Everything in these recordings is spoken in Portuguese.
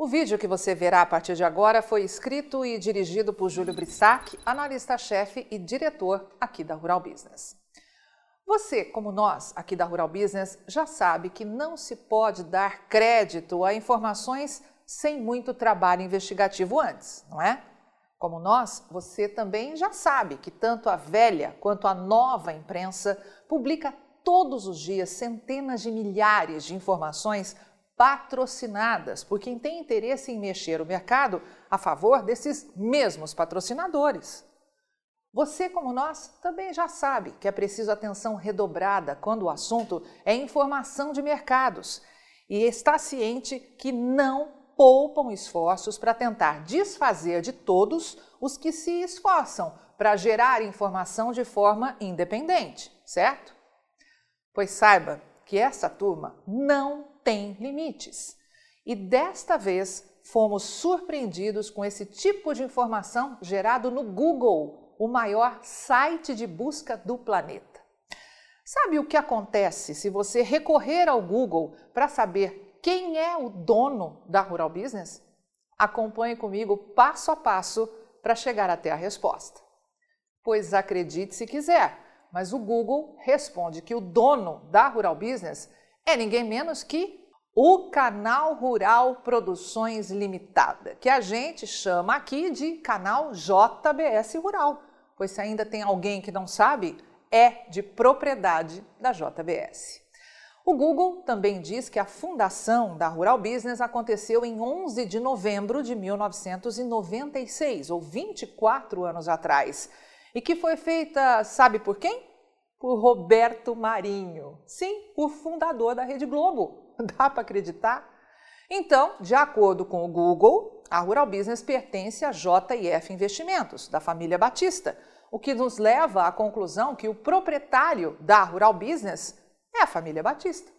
O vídeo que você verá a partir de agora foi escrito e dirigido por Júlio Brissac, analista-chefe e diretor aqui da Rural Business. Você, como nós aqui da Rural Business, já sabe que não se pode dar crédito a informações sem muito trabalho investigativo antes, não é? Como nós, você também já sabe que tanto a velha quanto a nova imprensa publica todos os dias centenas de milhares de informações patrocinadas por quem tem interesse em mexer o mercado a favor desses mesmos patrocinadores. Você, como nós, também já sabe que é preciso atenção redobrada quando o assunto é informação de mercados e está ciente que não poupam esforços para tentar desfazer de todos os que se esforçam para gerar informação de forma independente, certo? Pois saiba que essa turma não tem limites. E desta vez fomos surpreendidos com esse tipo de informação gerado no Google, o maior site de busca do planeta. Sabe o que acontece se você recorrer ao Google para saber quem é o dono da Rural Business? Acompanhe comigo passo a passo para chegar até a resposta. Pois acredite se quiser, mas o Google responde que o dono da Rural Business é ninguém menos que o Canal Rural Produções Limitada, que a gente chama aqui de canal JBS Rural, pois se ainda tem alguém que não sabe, é de propriedade da JBS. O Google também diz que a fundação da Rural Business aconteceu em 11 de novembro de 1996, ou 24 anos atrás, e que foi feita, sabe por quem? Por Roberto Marinho. Sim, o fundador da Rede Globo. Dá para acreditar? Então, de acordo com o Google, a Rural Business pertence à JF Investimentos, da família Batista, o que nos leva à conclusão que o proprietário da Rural Business é a família Batista.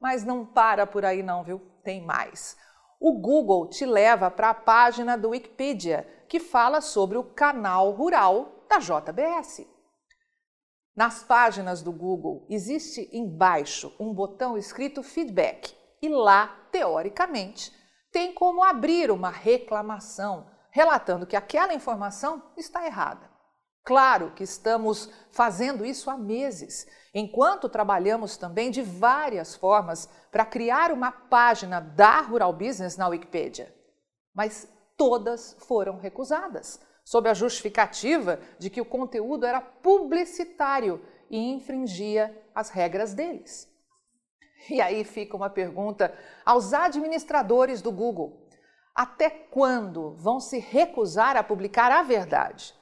Mas não para por aí não, viu? Tem mais. O Google te leva para a página do Wikipedia, que fala sobre o canal rural da JBS. Nas páginas do Google existe embaixo um botão escrito feedback e lá, teoricamente, tem como abrir uma reclamação relatando que aquela informação está errada. Claro que estamos fazendo isso há meses, enquanto trabalhamos também de várias formas para criar uma página da Rural Business na Wikipedia. Mas todas foram recusadas, sob a justificativa de que o conteúdo era publicitário e infringia as regras deles. E aí fica uma pergunta aos administradores do Google: até quando vão se recusar a publicar a verdade?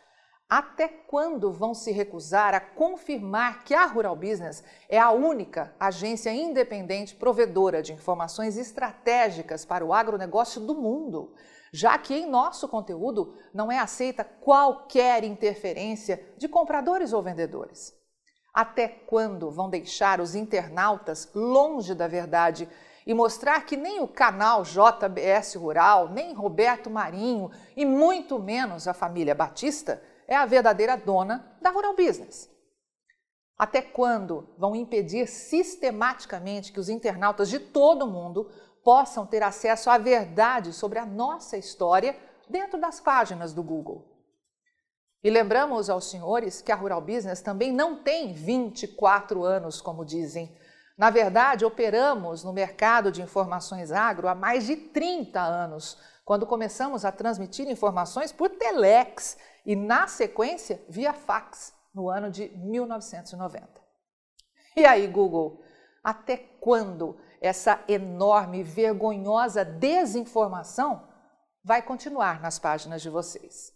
Até quando vão se recusar a confirmar que a Rural Business é a única agência independente provedora de informações estratégicas para o agronegócio do mundo, já que em nosso conteúdo não é aceita qualquer interferência de compradores ou vendedores? Até quando vão deixar os internautas longe da verdade e mostrar que nem o canal JBS Rural, nem Roberto Marinho e muito menos a família Batista é a verdadeira dona da rural business. Até quando vão impedir sistematicamente que os internautas de todo o mundo possam ter acesso à verdade sobre a nossa história dentro das páginas do Google? E lembramos aos senhores que a Rural Business também não tem 24 anos, como dizem. Na verdade, operamos no mercado de informações agro há mais de 30 anos, quando começamos a transmitir informações por telex e, na sequência, via fax, no ano de 1990. E aí, Google, até quando essa enorme, vergonhosa desinformação vai continuar nas páginas de vocês?